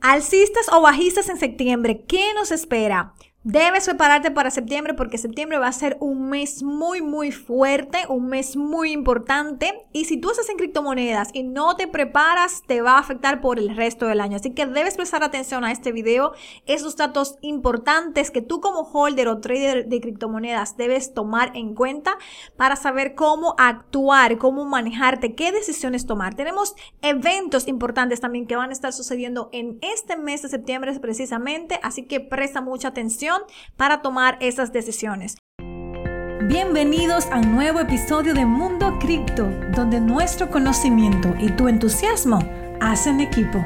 Alcistas o bajistas en septiembre, ¿qué nos espera? Debes prepararte para septiembre porque septiembre va a ser un mes muy muy fuerte, un mes muy importante y si tú estás en criptomonedas y no te preparas te va a afectar por el resto del año. Así que debes prestar atención a este video, esos datos importantes que tú como holder o trader de criptomonedas debes tomar en cuenta para saber cómo actuar, cómo manejarte, qué decisiones tomar. Tenemos eventos importantes también que van a estar sucediendo en este mes de septiembre precisamente, así que presta mucha atención para tomar esas decisiones. Bienvenidos a un nuevo episodio de Mundo Cripto, donde nuestro conocimiento y tu entusiasmo hacen equipo.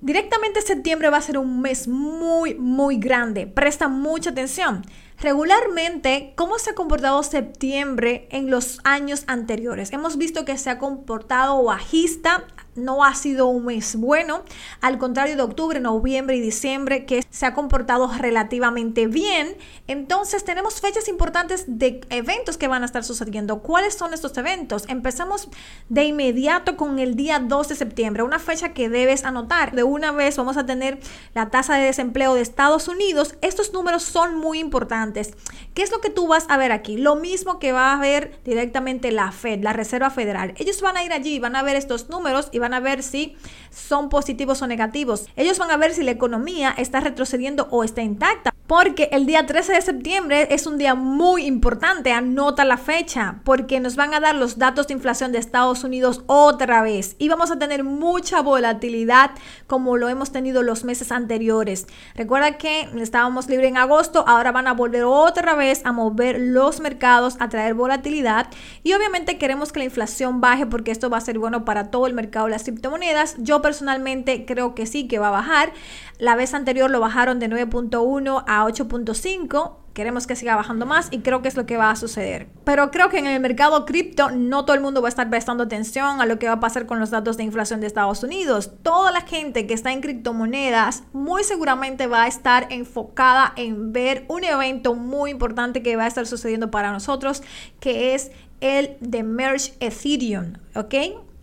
Directamente septiembre va a ser un mes muy, muy grande. Presta mucha atención. Regularmente, ¿cómo se ha comportado septiembre en los años anteriores? Hemos visto que se ha comportado bajista no ha sido un mes bueno, al contrario de octubre, noviembre y diciembre que se ha comportado relativamente bien. Entonces tenemos fechas importantes de eventos que van a estar sucediendo. ¿Cuáles son estos eventos? Empezamos de inmediato con el día 2 de septiembre, una fecha que debes anotar. De una vez vamos a tener la tasa de desempleo de Estados Unidos. Estos números son muy importantes. ¿Qué es lo que tú vas a ver aquí? Lo mismo que va a ver directamente la Fed, la Reserva Federal. Ellos van a ir allí, van a ver estos números y van a ver si son positivos o negativos. Ellos van a ver si la economía está retrocediendo o está intacta. Porque el día 13 de septiembre es un día muy importante, anota la fecha, porque nos van a dar los datos de inflación de Estados Unidos otra vez y vamos a tener mucha volatilidad como lo hemos tenido los meses anteriores. Recuerda que estábamos libre en agosto, ahora van a volver otra vez a mover los mercados, a traer volatilidad y obviamente queremos que la inflación baje porque esto va a ser bueno para todo el mercado de las criptomonedas. Yo personalmente creo que sí, que va a bajar. La vez anterior lo bajaron de 9.1 a 8.5 queremos que siga bajando más y creo que es lo que va a suceder. Pero creo que en el mercado cripto no todo el mundo va a estar prestando atención a lo que va a pasar con los datos de inflación de Estados Unidos. Toda la gente que está en criptomonedas muy seguramente va a estar enfocada en ver un evento muy importante que va a estar sucediendo para nosotros, que es el de Merge Ethereum, ¿ok?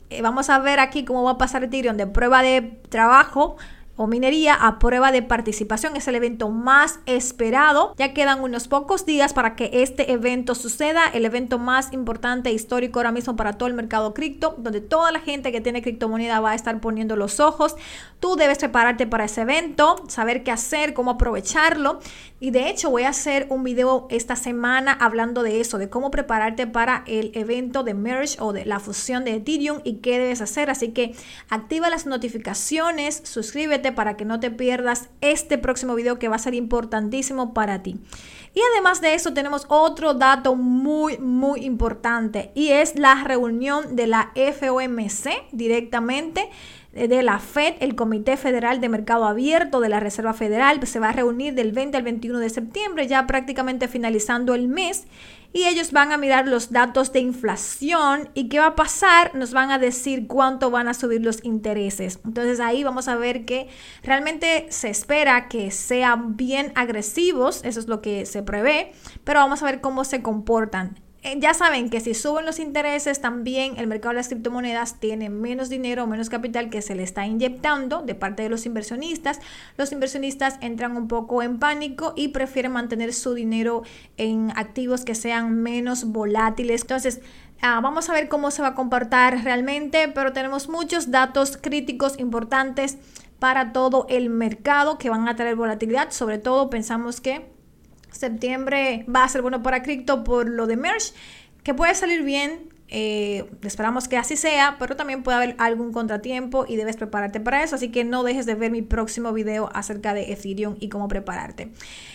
Eh, vamos a ver aquí cómo va a pasar Ethereum de prueba de trabajo minería a prueba de participación. Es el evento más esperado. Ya quedan unos pocos días para que este evento suceda. El evento más importante e histórico ahora mismo para todo el mercado cripto, donde toda la gente que tiene criptomoneda va a estar poniendo los ojos. Tú debes prepararte para ese evento, saber qué hacer, cómo aprovecharlo. Y de hecho voy a hacer un video esta semana hablando de eso, de cómo prepararte para el evento de merge o de la fusión de Ethereum y qué debes hacer. Así que activa las notificaciones, suscríbete para que no te pierdas este próximo video que va a ser importantísimo para ti. Y además de eso tenemos otro dato muy, muy importante y es la reunión de la FOMC directamente eh, de la FED, el Comité Federal de Mercado Abierto de la Reserva Federal, se va a reunir del 20 al 21 de septiembre, ya prácticamente finalizando el mes y ellos van a mirar los datos de inflación y qué va a pasar, nos van a decir cuánto van a subir los intereses. Entonces ahí vamos a ver que realmente se espera que sean bien agresivos, eso es lo que se prevé, pero vamos a ver cómo se comportan. Eh, ya saben que si suben los intereses, también el mercado de las criptomonedas tiene menos dinero menos capital que se le está inyectando de parte de los inversionistas. Los inversionistas entran un poco en pánico y prefieren mantener su dinero en activos que sean menos volátiles. Entonces, ah, vamos a ver cómo se va a comportar realmente, pero tenemos muchos datos críticos importantes para todo el mercado que van a traer volatilidad. Sobre todo pensamos que Septiembre va a ser bueno para cripto por lo de Merge, que puede salir bien. Eh, esperamos que así sea, pero también puede haber algún contratiempo y debes prepararte para eso. Así que no dejes de ver mi próximo video acerca de Ethereum y cómo prepararte.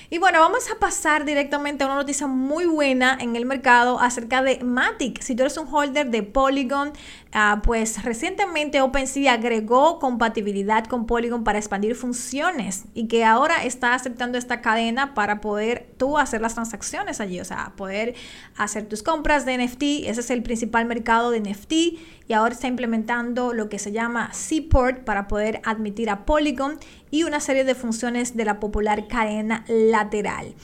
Y bueno, vamos a pasar directamente a una noticia muy buena en el mercado acerca de Matic. Si tú eres un holder de Polygon, Ah, pues recientemente OpenSea agregó compatibilidad con Polygon para expandir funciones y que ahora está aceptando esta cadena para poder tú hacer las transacciones allí, o sea, poder hacer tus compras de NFT. Ese es el principal mercado de NFT y ahora está implementando lo que se llama Seaport para poder admitir a Polygon y una serie de funciones de la popular cadena lateral.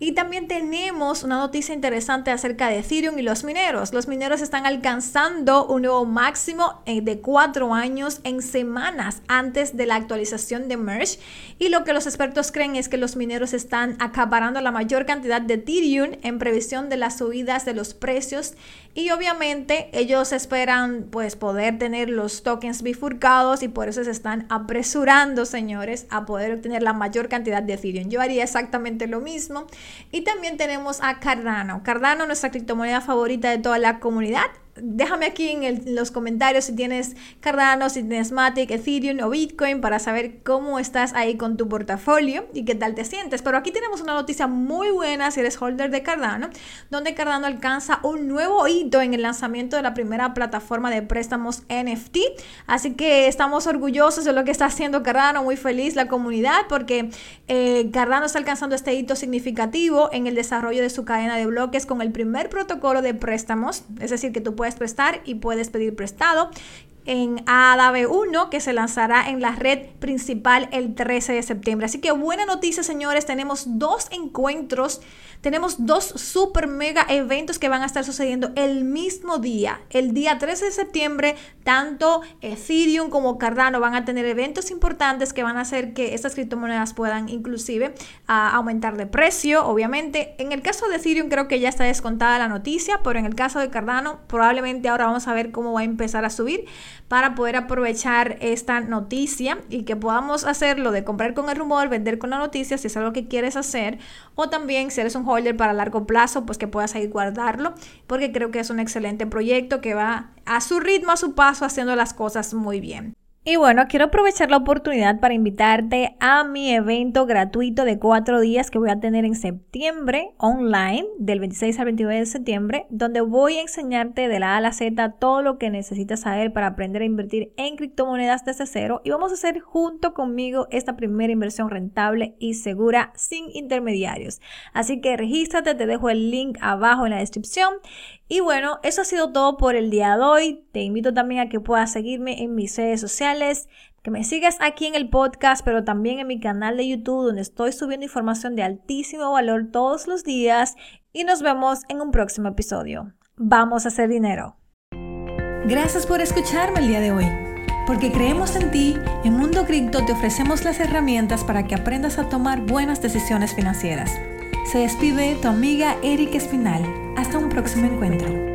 Y también tenemos una noticia interesante acerca de Ethereum y los mineros. Los mineros están alcanzando un nuevo máximo eh, de cuatro años en semanas antes de la actualización de Merge. Y lo que los expertos creen es que los mineros están acaparando la mayor cantidad de Ethereum en previsión de las subidas de los precios. Y obviamente ellos esperan pues poder tener los tokens bifurcados y por eso se están apresurando, señores, a poder obtener la mayor cantidad de Ethereum. Yo haría exactamente lo mismo. Y también tenemos a Cardano. Cardano, nuestra criptomoneda favorita de toda la comunidad déjame aquí en, los comentarios si tienes Cardano, si tienes Matic, Ethereum o Bitcoin para saber cómo estás ahí con tu portafolio y qué tal te sientes. Pero aquí tenemos una noticia muy buena si eres holder de Cardano, donde Cardano alcanza un nuevo hito en el lanzamiento de la primera plataforma de préstamos NFT. Así que estamos orgullosos de lo que está haciendo Cardano, muy feliz la comunidad porque eh, Cardano está alcanzando este hito significativo en el desarrollo de su cadena de bloques con el primer protocolo de préstamos, es decir, que tú puedes prestar y puedes pedir prestado en ADAB1 que se lanzará en la red principal el 13 de septiembre. Así que buena noticia, señores, tenemos dos encuentros, tenemos dos super mega eventos que van a estar sucediendo el mismo día. El día 13 de septiembre, tanto Ethereum como Cardano van a tener eventos importantes que van a hacer que estas criptomonedas puedan inclusive ah, aumentar de precio, obviamente. En el caso de Ethereum creo que ya está descontada la noticia, pero en el caso de Cardano probablemente ahora vamos a ver cómo va a empezar a subir para poder aprovechar esta noticia y que podamos hacerlo de comprar con el rumor, vender con la noticia si es algo que quieres hacer o también si eres un holder para largo plazo, pues que puedas ahí guardarlo porque creo que es un excelente proyecto que va a su ritmo, a su paso, haciendo las cosas muy bien. Y bueno, quiero aprovechar la oportunidad para invitarte a mi evento gratuito de cuatro días que voy a tener en septiembre online, del 26 al 29 de septiembre, donde voy a enseñarte de la A a la Z todo lo que necesitas saber para aprender a invertir en criptomonedas desde cero. Y vamos a hacer junto conmigo esta primera inversión rentable y segura sin intermediarios. Así que regístrate, te dejo el link abajo en la descripción. Y bueno, eso ha sido todo por el día de hoy. Te invito también a que puedas seguirme en mis redes que me sigas aquí en el podcast, pero también en mi canal de YouTube, donde estoy subiendo información de altísimo valor todos los días. Y nos vemos en un próximo episodio. Vamos a hacer dinero. Gracias por escucharme el día de hoy. Porque creemos en ti, en Mundo Cripto te ofrecemos las herramientas para que aprendas a tomar buenas decisiones financieras. Se despide tu amiga Erika Espinal. Hasta un próximo encuentro.